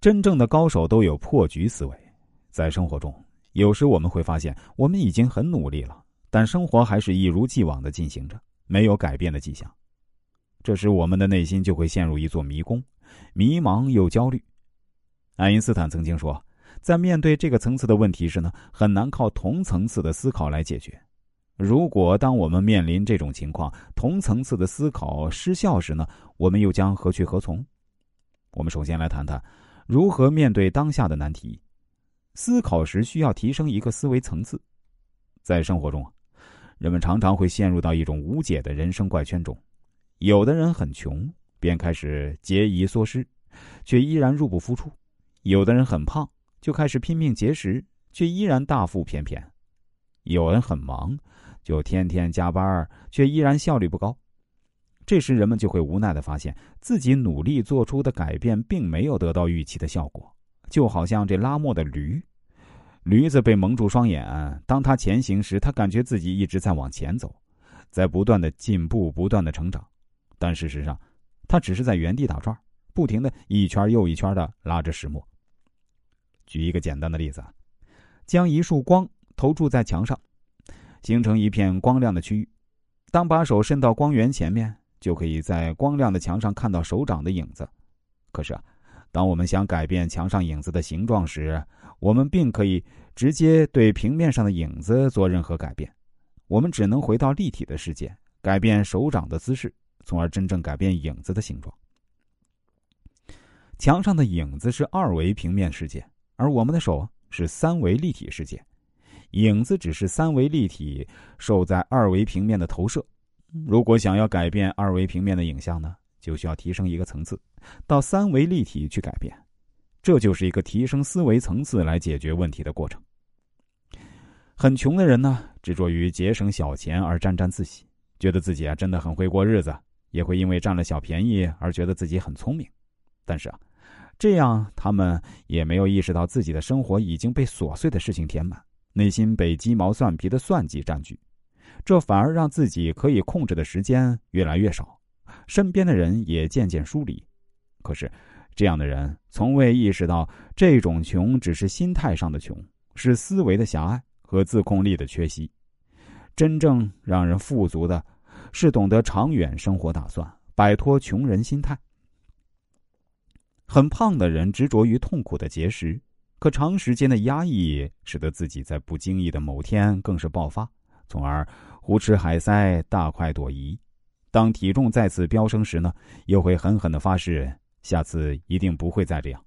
真正的高手都有破局思维。在生活中，有时我们会发现，我们已经很努力了，但生活还是一如既往的进行着，没有改变的迹象。这时，我们的内心就会陷入一座迷宫，迷茫又焦虑。爱因斯坦曾经说，在面对这个层次的问题时呢，很难靠同层次的思考来解决。如果当我们面临这种情况，同层次的思考失效时呢，我们又将何去何从？我们首先来谈谈如何面对当下的难题。思考时需要提升一个思维层次。在生活中，人们常常会陷入到一种无解的人生怪圈中。有的人很穷，便开始节衣缩食，却依然入不敷出；有的人很胖，就开始拼命节食，却依然大腹便便；有人很忙。就天天加班，却依然效率不高。这时，人们就会无奈的发现自己努力做出的改变，并没有得到预期的效果。就好像这拉磨的驴，驴子被蒙住双眼，当他前行时，他感觉自己一直在往前走，在不断的进步，不断的成长。但事实上，他只是在原地打转，不停的一圈又一圈的拉着石磨。举一个简单的例子，将一束光投注在墙上。形成一片光亮的区域，当把手伸到光源前面，就可以在光亮的墙上看到手掌的影子。可是啊，当我们想改变墙上影子的形状时，我们并可以直接对平面上的影子做任何改变。我们只能回到立体的世界，改变手掌的姿势，从而真正改变影子的形状。墙上的影子是二维平面世界，而我们的手是三维立体世界。影子只是三维立体受在二维平面的投射。如果想要改变二维平面的影像呢，就需要提升一个层次，到三维立体去改变。这就是一个提升思维层次来解决问题的过程。很穷的人呢，执着于节省小钱而沾沾自喜，觉得自己啊真的很会过日子，也会因为占了小便宜而觉得自己很聪明。但是啊，这样他们也没有意识到自己的生活已经被琐碎的事情填满。内心被鸡毛蒜皮的算计占据，这反而让自己可以控制的时间越来越少，身边的人也渐渐疏离。可是，这样的人从未意识到，这种穷只是心态上的穷，是思维的狭隘和自控力的缺席。真正让人富足的，是懂得长远生活打算，摆脱穷人心态。很胖的人执着于痛苦的节食。可长时间的压抑，使得自己在不经意的某天更是爆发，从而胡吃海塞、大快朵颐。当体重再次飙升时呢，又会狠狠的发誓，下次一定不会再这样。